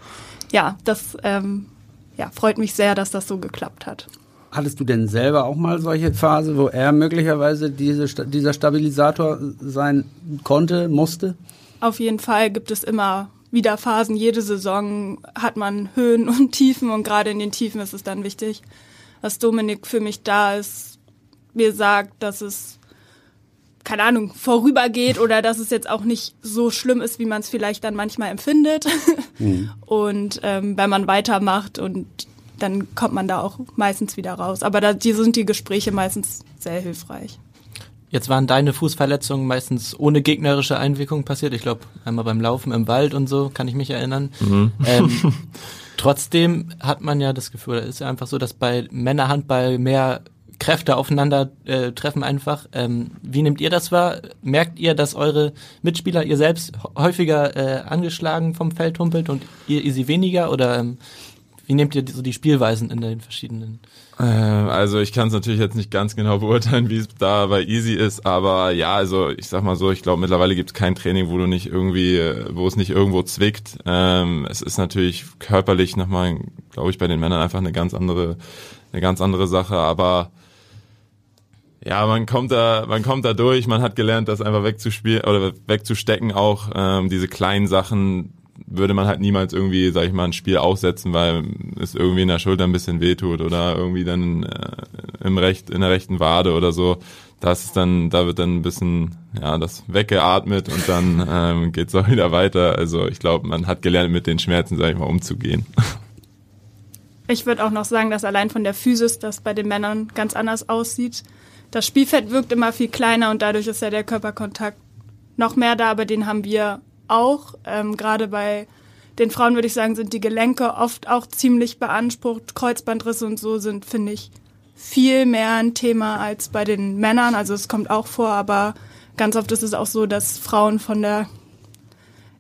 Speaker 7: ja, das ähm, ja, freut mich sehr, dass das so geklappt hat.
Speaker 4: hattest du denn selber auch mal solche Phase, wo er möglicherweise diese, dieser Stabilisator sein konnte, musste?
Speaker 7: Auf jeden Fall gibt es immer wieder Phasen. Jede Saison hat man Höhen und Tiefen und gerade in den Tiefen ist es dann wichtig, dass Dominik für mich da ist, mir sagt, dass es keine Ahnung, vorübergeht oder dass es jetzt auch nicht so schlimm ist, wie man es vielleicht dann manchmal empfindet. <laughs> Mhm. Und ähm, wenn man weitermacht und dann kommt man da auch meistens wieder raus. Aber da die sind die Gespräche meistens sehr hilfreich.
Speaker 3: Jetzt waren deine Fußverletzungen meistens ohne gegnerische Einwirkung passiert. Ich glaube, einmal beim Laufen im Wald und so, kann ich mich erinnern. Mhm. Ähm, <laughs> trotzdem hat man ja das Gefühl, es ist ja einfach so, dass bei Männerhandball mehr Kräfte aufeinander äh, treffen einfach. Ähm, wie nehmt ihr das wahr? Merkt ihr, dass eure Mitspieler ihr selbst häufiger äh, angeschlagen vom Feld humpelt und ihr, ihr sie weniger? Oder ähm, wie nehmt ihr so die Spielweisen in den verschiedenen?
Speaker 6: Äh, also ich kann es natürlich jetzt nicht ganz genau beurteilen, wie es da bei Easy ist, aber ja, also ich sag mal so, ich glaube mittlerweile gibt es kein Training, wo du nicht irgendwie, wo es nicht irgendwo zwickt. Ähm, es ist natürlich körperlich nochmal, glaube ich, bei den Männern einfach eine ganz andere, eine ganz andere Sache, aber ja, man kommt da, man kommt da durch. Man hat gelernt, das einfach wegzuspielen oder wegzustecken. Auch ähm, diese kleinen Sachen würde man halt niemals irgendwie, sag ich mal, ein Spiel aussetzen, weil es irgendwie in der Schulter ein bisschen wehtut oder irgendwie dann äh, im Recht, in der rechten Wade oder so. Das ist dann, da wird dann ein bisschen, ja, das weggeatmet und dann ähm, geht's auch wieder weiter. Also ich glaube, man hat gelernt, mit den Schmerzen, sag ich mal, umzugehen.
Speaker 7: Ich würde auch noch sagen, dass allein von der Physis das bei den Männern ganz anders aussieht das Spielfeld wirkt immer viel kleiner und dadurch ist ja der Körperkontakt noch mehr da, aber den haben wir auch. Ähm, Gerade bei den Frauen würde ich sagen, sind die Gelenke oft auch ziemlich beansprucht. Kreuzbandrisse und so sind, finde ich, viel mehr ein Thema als bei den Männern. Also es kommt auch vor, aber ganz oft ist es auch so, dass Frauen von der,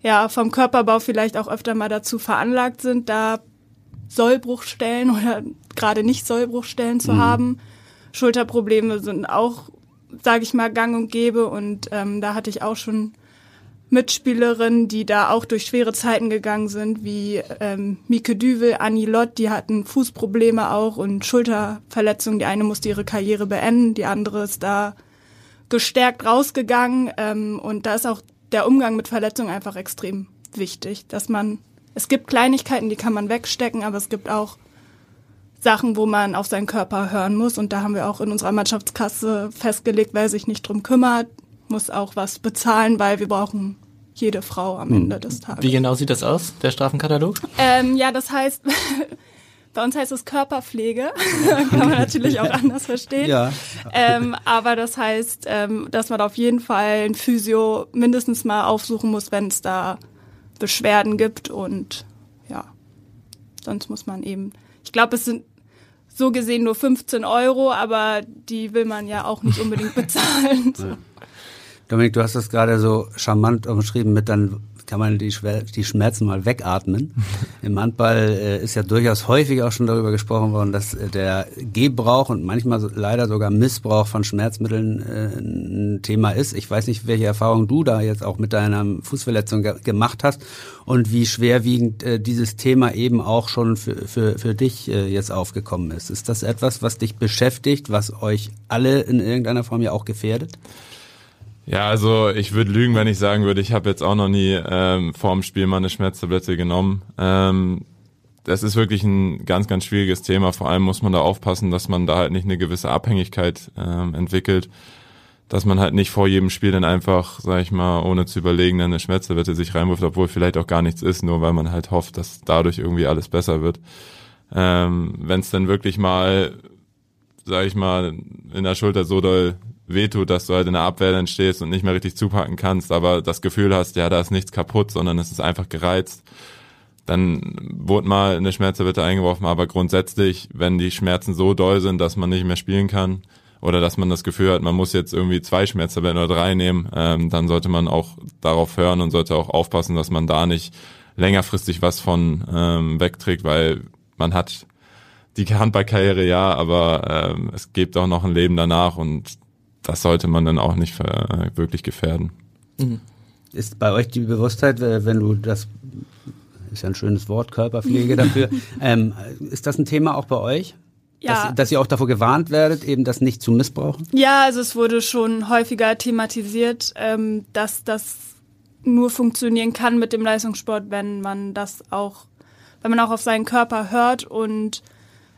Speaker 7: ja, vom Körperbau vielleicht auch öfter mal dazu veranlagt sind, da Sollbruchstellen <laughs> oder gerade nicht Sollbruchstellen zu mhm. haben. Schulterprobleme sind auch, sage ich mal, gang und gäbe. Und ähm, da hatte ich auch schon Mitspielerinnen, die da auch durch schwere Zeiten gegangen sind, wie ähm, Mike Düvel, Annie Lott, die hatten Fußprobleme auch und Schulterverletzungen. Die eine musste ihre Karriere beenden, die andere ist da gestärkt rausgegangen. Ähm, und da ist auch der Umgang mit Verletzungen einfach extrem wichtig, dass man, es gibt Kleinigkeiten, die kann man wegstecken, aber es gibt auch Sachen, wo man auf seinen Körper hören muss. Und da haben wir auch in unserer Mannschaftskasse festgelegt, wer sich nicht drum kümmert, muss auch was bezahlen, weil wir brauchen jede Frau am hm. Ende des Tages.
Speaker 3: Wie genau sieht das aus, der Strafenkatalog?
Speaker 7: Ähm, ja, das heißt, <laughs> bei uns heißt es Körperpflege. <laughs> Kann man natürlich auch anders verstehen. Ja. Ähm, aber das heißt, ähm, dass man auf jeden Fall ein Physio mindestens mal aufsuchen muss, wenn es da Beschwerden gibt und ja, sonst muss man eben, ich glaube, es sind so gesehen nur 15 Euro, aber die will man ja auch nicht <laughs> unbedingt bezahlen. Ja.
Speaker 4: Dominik, du hast das gerade so charmant umschrieben mit dann kann man die, die Schmerzen mal wegatmen. <laughs> Im Handball äh, ist ja durchaus häufig auch schon darüber gesprochen worden, dass äh, der Gebrauch und manchmal so, leider sogar Missbrauch von Schmerzmitteln äh, ein Thema ist. Ich weiß nicht, welche Erfahrung du da jetzt auch mit deiner Fußverletzung ge gemacht hast und wie schwerwiegend äh, dieses Thema eben auch schon für, für, für dich äh, jetzt aufgekommen ist. Ist das etwas, was dich beschäftigt, was euch alle in irgendeiner Form ja auch gefährdet?
Speaker 6: Ja, also ich würde lügen, wenn ich sagen würde, ich habe jetzt auch noch nie ähm, vor dem Spiel mal eine Schmerztablette genommen. Ähm, das ist wirklich ein ganz, ganz schwieriges Thema. Vor allem muss man da aufpassen, dass man da halt nicht eine gewisse Abhängigkeit ähm, entwickelt. Dass man halt nicht vor jedem Spiel dann einfach, sag ich mal, ohne zu überlegen, eine Schmerztablette sich reinwirft, obwohl vielleicht auch gar nichts ist, nur weil man halt hofft, dass dadurch irgendwie alles besser wird. Ähm, wenn es dann wirklich mal, sag ich mal, in der Schulter so doll wehtut, dass du halt in der Abwehr dann stehst und nicht mehr richtig zupacken kannst, aber das Gefühl hast, ja, da ist nichts kaputt, sondern es ist einfach gereizt, dann wurde mal eine Schmerztablette eingeworfen, aber grundsätzlich, wenn die Schmerzen so doll sind, dass man nicht mehr spielen kann oder dass man das Gefühl hat, man muss jetzt irgendwie zwei Schmerztabletten oder drei nehmen, ähm, dann sollte man auch darauf hören und sollte auch aufpassen, dass man da nicht längerfristig was von ähm, wegträgt, weil man hat die Handballkarriere ja, aber ähm, es gibt auch noch ein Leben danach und das sollte man dann auch nicht für, wirklich gefährden.
Speaker 4: Mhm. Ist bei euch die Bewusstheit, wenn du das ist ja ein schönes Wort, Körperpflege <laughs> dafür. ähm, ist das ein Thema auch bei euch?
Speaker 7: Ja.
Speaker 4: Dass, dass ihr auch davor gewarnt werdet, eben das nicht zu missbrauchen?
Speaker 7: Ja, also es wurde schon häufiger thematisiert, ähm, dass das nur funktionieren kann mit dem Leistungssport, wenn man das auch, wenn man auch auf seinen Körper hört und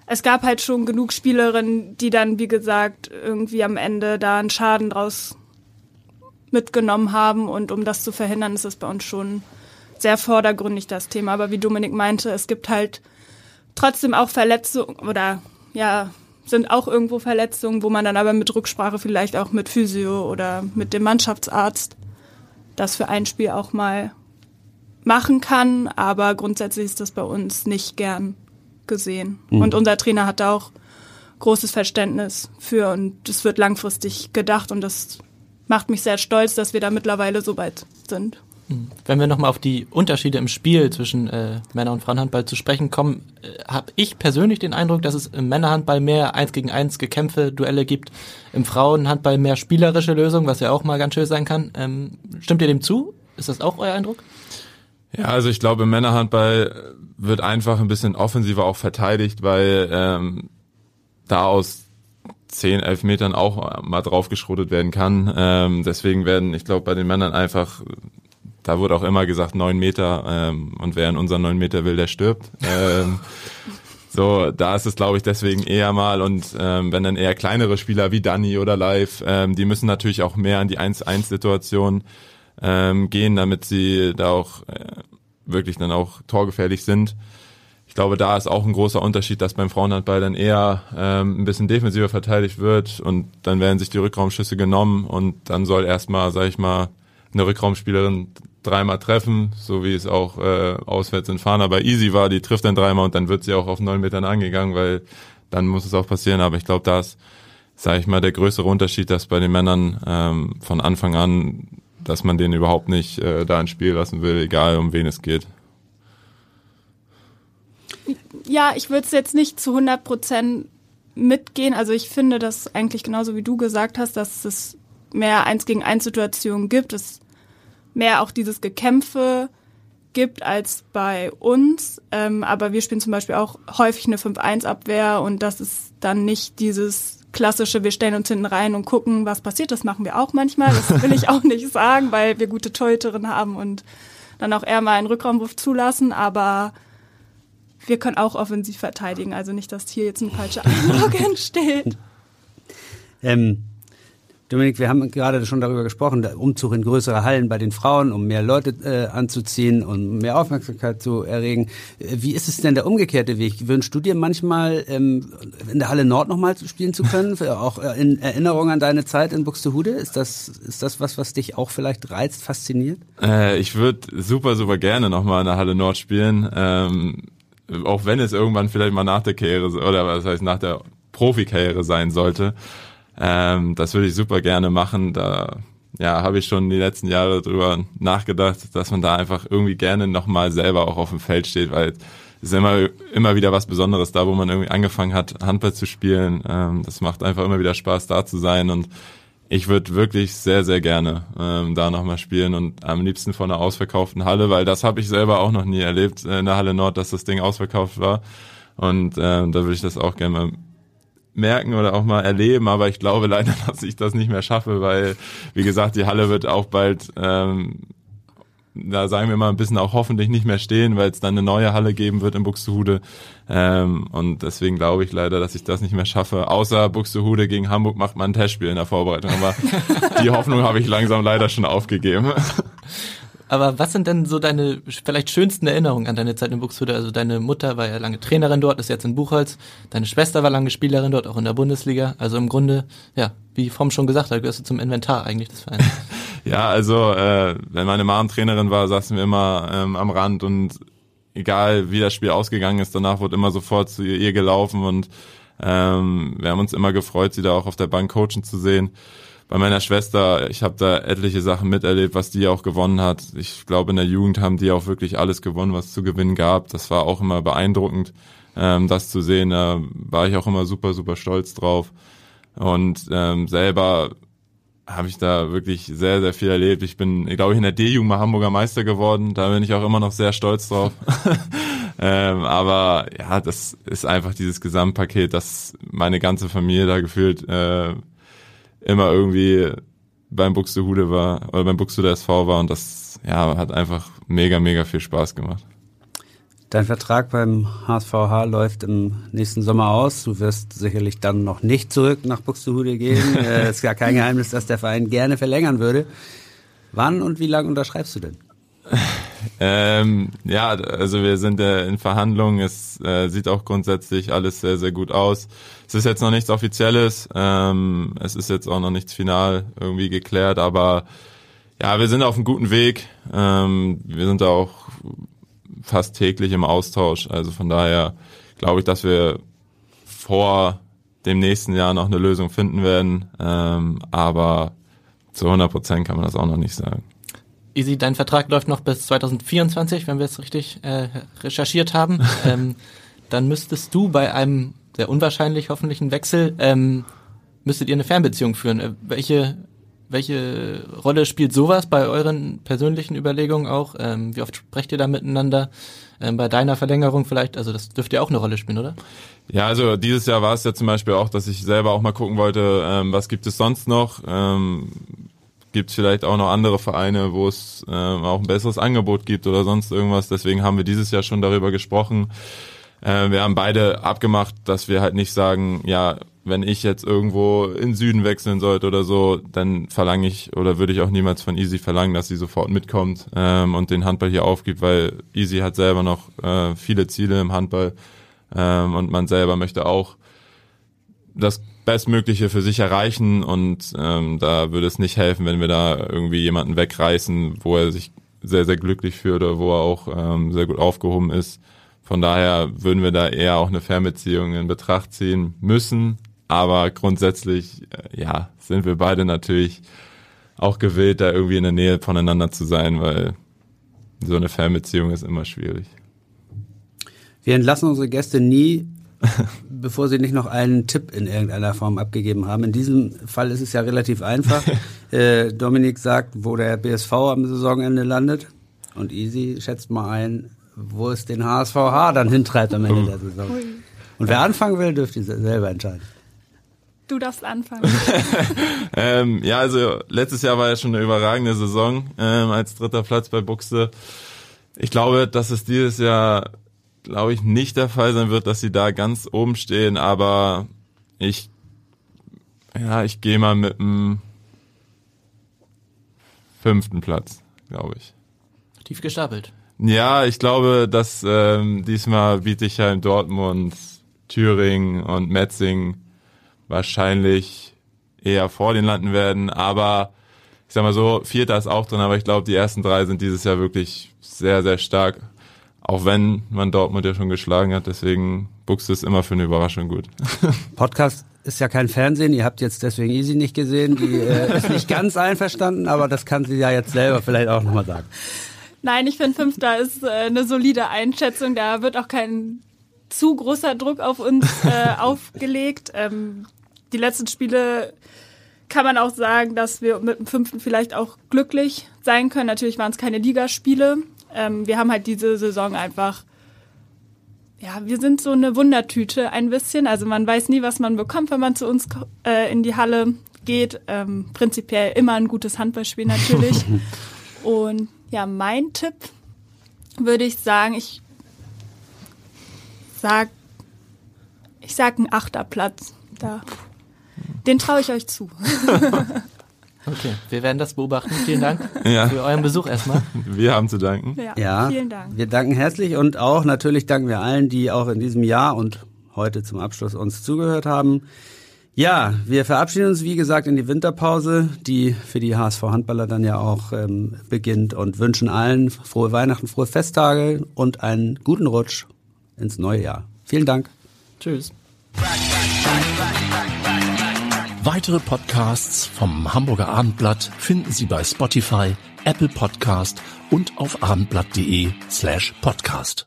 Speaker 7: es gab halt schon genug Spielerinnen, die dann, wie gesagt, irgendwie am Ende da einen Schaden draus mitgenommen haben und um das zu verhindern, ist es bei uns schon sehr vordergründig das Thema. Aber wie Dominik meinte, es gibt halt trotzdem auch Verletzungen oder ja, sind auch irgendwo Verletzungen, wo man dann aber mit Rücksprache vielleicht auch mit Physio oder mit dem Mannschaftsarzt das für ein Spiel auch mal machen kann. Aber grundsätzlich ist das bei uns nicht gern gesehen. Mhm. Und unser Trainer hat da auch großes Verständnis für und es wird langfristig gedacht und das macht mich sehr stolz, dass wir da mittlerweile so weit sind.
Speaker 3: Wenn wir nochmal auf die Unterschiede im Spiel zwischen äh, Männer- und Frauenhandball zu sprechen kommen, äh, habe ich persönlich den Eindruck, dass es im Männerhandball mehr eins gegen eins Gekämpfe, Duelle gibt, im Frauenhandball mehr spielerische Lösungen, was ja auch mal ganz schön sein kann. Ähm, stimmt ihr dem zu? Ist das auch euer Eindruck?
Speaker 6: Ja, also ich glaube, im Männerhandball wird einfach ein bisschen offensiver auch verteidigt, weil ähm, da aus 10, 11 Metern auch mal draufgeschrotet werden kann. Ähm, deswegen werden, ich glaube, bei den Männern einfach da wurde auch immer gesagt, neun Meter ähm, und wer in unseren neun Meter will, der stirbt. Ähm, <laughs> so, da ist es, glaube ich, deswegen eher mal und ähm, wenn dann eher kleinere Spieler wie Danny oder Live, ähm, die müssen natürlich auch mehr an die 1-1-Situation ähm, gehen, damit sie da auch äh, wirklich dann auch torgefährlich sind. Ich glaube, da ist auch ein großer Unterschied, dass beim Frauenhandball dann eher ähm, ein bisschen defensiver verteidigt wird und dann werden sich die Rückraumschüsse genommen und dann soll erstmal, sag ich mal, eine Rückraumspielerin dreimal treffen, so wie es auch äh, auswärts in Fahner bei Easy war. Die trifft dann dreimal und dann wird sie auch auf neun Metern angegangen, weil dann muss es auch passieren. Aber ich glaube, da ist, sage ich mal, der größere Unterschied, dass bei den Männern ähm, von Anfang an, dass man den überhaupt nicht äh, da ins Spiel lassen will, egal um wen es geht.
Speaker 7: Ja, ich würde es jetzt nicht zu 100 Prozent mitgehen. Also ich finde das eigentlich genauso wie du gesagt hast, dass es mehr Eins gegen Eins Situationen gibt. Es mehr auch dieses Gekämpfe gibt als bei uns. Ähm, aber wir spielen zum Beispiel auch häufig eine 5-1-Abwehr und das ist dann nicht dieses klassische, wir stellen uns hinten rein und gucken, was passiert. Das machen wir auch manchmal. Das will ich auch nicht sagen, weil wir gute Torhüterinnen haben und dann auch eher mal einen Rückraumwurf zulassen. Aber wir können auch offensiv verteidigen. Also nicht, dass hier jetzt ein falscher Eindruck <laughs> entsteht.
Speaker 4: Ähm, Dominik, wir haben gerade schon darüber gesprochen, der Umzug in größere Hallen bei den Frauen, um mehr Leute äh, anzuziehen und mehr Aufmerksamkeit zu erregen. Äh, wie ist es denn der umgekehrte Weg? Wünschst du dir manchmal ähm, in der Halle Nord nochmal spielen zu können, <laughs> auch äh, in Erinnerung an deine Zeit in Buxtehude? Ist das, ist das was, was dich auch vielleicht reizt, fasziniert?
Speaker 6: Äh, ich würde super, super gerne nochmal in der Halle Nord spielen. Ähm, auch wenn es irgendwann vielleicht mal nach der Karriere oder was heißt nach der Profikarriere sein sollte. Ähm, das würde ich super gerne machen. Da ja, habe ich schon die letzten Jahre drüber nachgedacht, dass man da einfach irgendwie gerne nochmal selber auch auf dem Feld steht, weil es ist immer, immer wieder was Besonderes da, wo man irgendwie angefangen hat, Handball zu spielen. Ähm, das macht einfach immer wieder Spaß, da zu sein und ich würde wirklich sehr, sehr gerne ähm, da nochmal spielen und am liebsten von einer ausverkauften Halle, weil das habe ich selber auch noch nie erlebt äh, in der Halle Nord, dass das Ding ausverkauft war. Und ähm, da würde ich das auch gerne mal merken oder auch mal erleben, aber ich glaube leider, <laughs> dass ich das nicht mehr schaffe, weil, wie gesagt, die Halle wird auch bald, ähm, da sagen wir mal ein bisschen auch hoffentlich nicht mehr stehen, weil es dann eine neue Halle geben wird in Buxtehude. Ähm, und deswegen glaube ich leider, dass ich das nicht mehr schaffe. Außer Buxtehude gegen Hamburg macht man ein Testspiel in der Vorbereitung. Aber <laughs> die Hoffnung habe ich langsam leider schon aufgegeben. <laughs>
Speaker 3: Aber was sind denn so deine vielleicht schönsten Erinnerungen an deine Zeit in Buxtehude? Also deine Mutter war ja lange Trainerin dort, ist jetzt in Buchholz. Deine Schwester war lange Spielerin dort, auch in der Bundesliga. Also im Grunde, ja, wie Fromm schon gesagt hat, gehörst du zum Inventar eigentlich des Vereins. <laughs>
Speaker 6: ja, also äh, wenn meine Mom Trainerin war, saßen wir immer ähm, am Rand und egal wie das Spiel ausgegangen ist, danach wurde immer sofort zu ihr gelaufen und ähm, wir haben uns immer gefreut, sie da auch auf der Bank coachen zu sehen bei meiner Schwester, ich habe da etliche Sachen miterlebt, was die auch gewonnen hat. Ich glaube, in der Jugend haben die auch wirklich alles gewonnen, was zu gewinnen gab. Das war auch immer beeindruckend, ähm, das zu sehen. Da war ich auch immer super, super stolz drauf. Und ähm, selber habe ich da wirklich sehr, sehr viel erlebt. Ich bin, glaube ich, in der D-Jugend mal Hamburger Meister geworden. Da bin ich auch immer noch sehr stolz drauf. <laughs> ähm, aber ja, das ist einfach dieses Gesamtpaket, dass meine ganze Familie da gefühlt äh, immer irgendwie beim Buxtehude war oder beim Buxtehude SV war und das ja hat einfach mega mega viel Spaß gemacht.
Speaker 4: Dein Vertrag beim HSVH läuft im nächsten Sommer aus. Du wirst sicherlich dann noch nicht zurück nach Buxtehude gehen. Es <laughs> äh, ist ja kein Geheimnis, dass der Verein gerne verlängern würde. Wann und wie lange unterschreibst du denn? <laughs>
Speaker 6: Ähm, ja, also wir sind äh, in Verhandlungen. Es äh, sieht auch grundsätzlich alles sehr, sehr gut aus. Es ist jetzt noch nichts Offizielles. Ähm, es ist jetzt auch noch nichts final irgendwie geklärt, aber ja, wir sind auf einem guten Weg. Ähm, wir sind da auch fast täglich im Austausch. Also von daher glaube ich, dass wir vor dem nächsten Jahr noch eine Lösung finden werden. Ähm, aber zu 100 Prozent kann man das auch noch nicht sagen.
Speaker 3: Easy, dein Vertrag läuft noch bis 2024, wenn wir es richtig äh, recherchiert haben. <laughs> ähm, dann müsstest du bei einem sehr unwahrscheinlich hoffentlichen Wechsel, ähm, müsstet ihr eine Fernbeziehung führen. Äh, welche, welche Rolle spielt sowas bei euren persönlichen Überlegungen auch? Ähm, wie oft sprecht ihr da miteinander? Ähm, bei deiner Verlängerung vielleicht, also das dürfte ja auch eine Rolle spielen, oder?
Speaker 6: Ja, also dieses Jahr war es ja zum Beispiel auch, dass ich selber auch mal gucken wollte, ähm, was gibt es sonst noch? Ähm, gibt es vielleicht auch noch andere Vereine, wo es äh, auch ein besseres Angebot gibt oder sonst irgendwas. Deswegen haben wir dieses Jahr schon darüber gesprochen. Äh, wir haben beide abgemacht, dass wir halt nicht sagen, ja, wenn ich jetzt irgendwo in Süden wechseln sollte oder so, dann verlange ich oder würde ich auch niemals von Easy verlangen, dass sie sofort mitkommt ähm, und den Handball hier aufgibt, weil Easy hat selber noch äh, viele Ziele im Handball ähm, und man selber möchte auch das Bestmögliche für sich erreichen und ähm, da würde es nicht helfen, wenn wir da irgendwie jemanden wegreißen, wo er sich sehr, sehr glücklich fühlt oder wo er auch ähm, sehr gut aufgehoben ist. Von daher würden wir da eher auch eine Fernbeziehung in Betracht ziehen müssen. Aber grundsätzlich, äh, ja, sind wir beide natürlich auch gewillt, da irgendwie in der Nähe voneinander zu sein, weil so eine Fernbeziehung ist immer schwierig.
Speaker 4: Wir entlassen unsere Gäste nie <laughs> bevor Sie nicht noch einen Tipp in irgendeiner Form abgegeben haben. In diesem Fall ist es ja relativ einfach. <laughs> äh, Dominik sagt, wo der BSV am Saisonende landet. Und Easy schätzt mal ein, wo es den HSVH dann hintreibt am Ende der Saison. Und wer anfangen will, dürft ihr selber entscheiden.
Speaker 7: Du darfst anfangen. <laughs>
Speaker 6: ähm, ja, also letztes Jahr war ja schon eine überragende Saison ähm, als dritter Platz bei Buxte. Ich glaube, dass es dieses Jahr glaube ich, nicht der Fall sein wird, dass sie da ganz oben stehen, aber ich, ja, ich gehe mal mit dem fünften Platz, glaube ich.
Speaker 3: Tief gestapelt.
Speaker 6: Ja, ich glaube, dass ähm, diesmal Bietigheim, Dortmund, Thüringen und Metzing wahrscheinlich eher vor den landen werden, aber ich sag mal so, Vierter ist auch drin, aber ich glaube, die ersten drei sind dieses Jahr wirklich sehr, sehr stark auch wenn man Dortmund ja schon geschlagen hat, deswegen Buchse ist immer für eine Überraschung gut. <laughs>
Speaker 4: Podcast ist ja kein Fernsehen, ihr habt jetzt deswegen Easy nicht gesehen, die äh, ist nicht ganz einverstanden, aber das kann sie ja jetzt selber vielleicht auch nochmal sagen.
Speaker 7: Nein, ich finde Fünfter ist äh, eine solide Einschätzung, da wird auch kein zu großer Druck auf uns äh, <laughs> aufgelegt. Ähm, die letzten Spiele kann man auch sagen, dass wir mit dem Fünften vielleicht auch glücklich sein können. Natürlich waren es keine Ligaspiele, ähm, wir haben halt diese Saison einfach, ja, wir sind so eine Wundertüte ein bisschen. Also man weiß nie, was man bekommt, wenn man zu uns äh, in die Halle geht. Ähm, prinzipiell immer ein gutes Handballspiel natürlich. <laughs> Und ja, mein Tipp würde ich sagen, ich sag, ich sag ein achter Platz. Da, den traue ich euch zu. <laughs> <laughs>
Speaker 3: Okay, wir werden das beobachten. Vielen Dank <laughs> ja. für euren Besuch erstmal.
Speaker 6: Wir haben zu danken.
Speaker 4: Ja, ja, vielen Dank. Wir danken herzlich und auch natürlich danken wir allen, die auch in diesem Jahr und heute zum Abschluss uns zugehört haben. Ja, wir verabschieden uns, wie gesagt, in die Winterpause, die für die HSV Handballer dann ja auch ähm, beginnt und wünschen allen frohe Weihnachten, frohe Festtage und einen guten Rutsch ins neue Jahr. Vielen Dank.
Speaker 3: Tschüss.
Speaker 2: Weitere Podcasts vom Hamburger Abendblatt finden Sie bei Spotify, Apple Podcast und auf abendblatt.de slash podcast.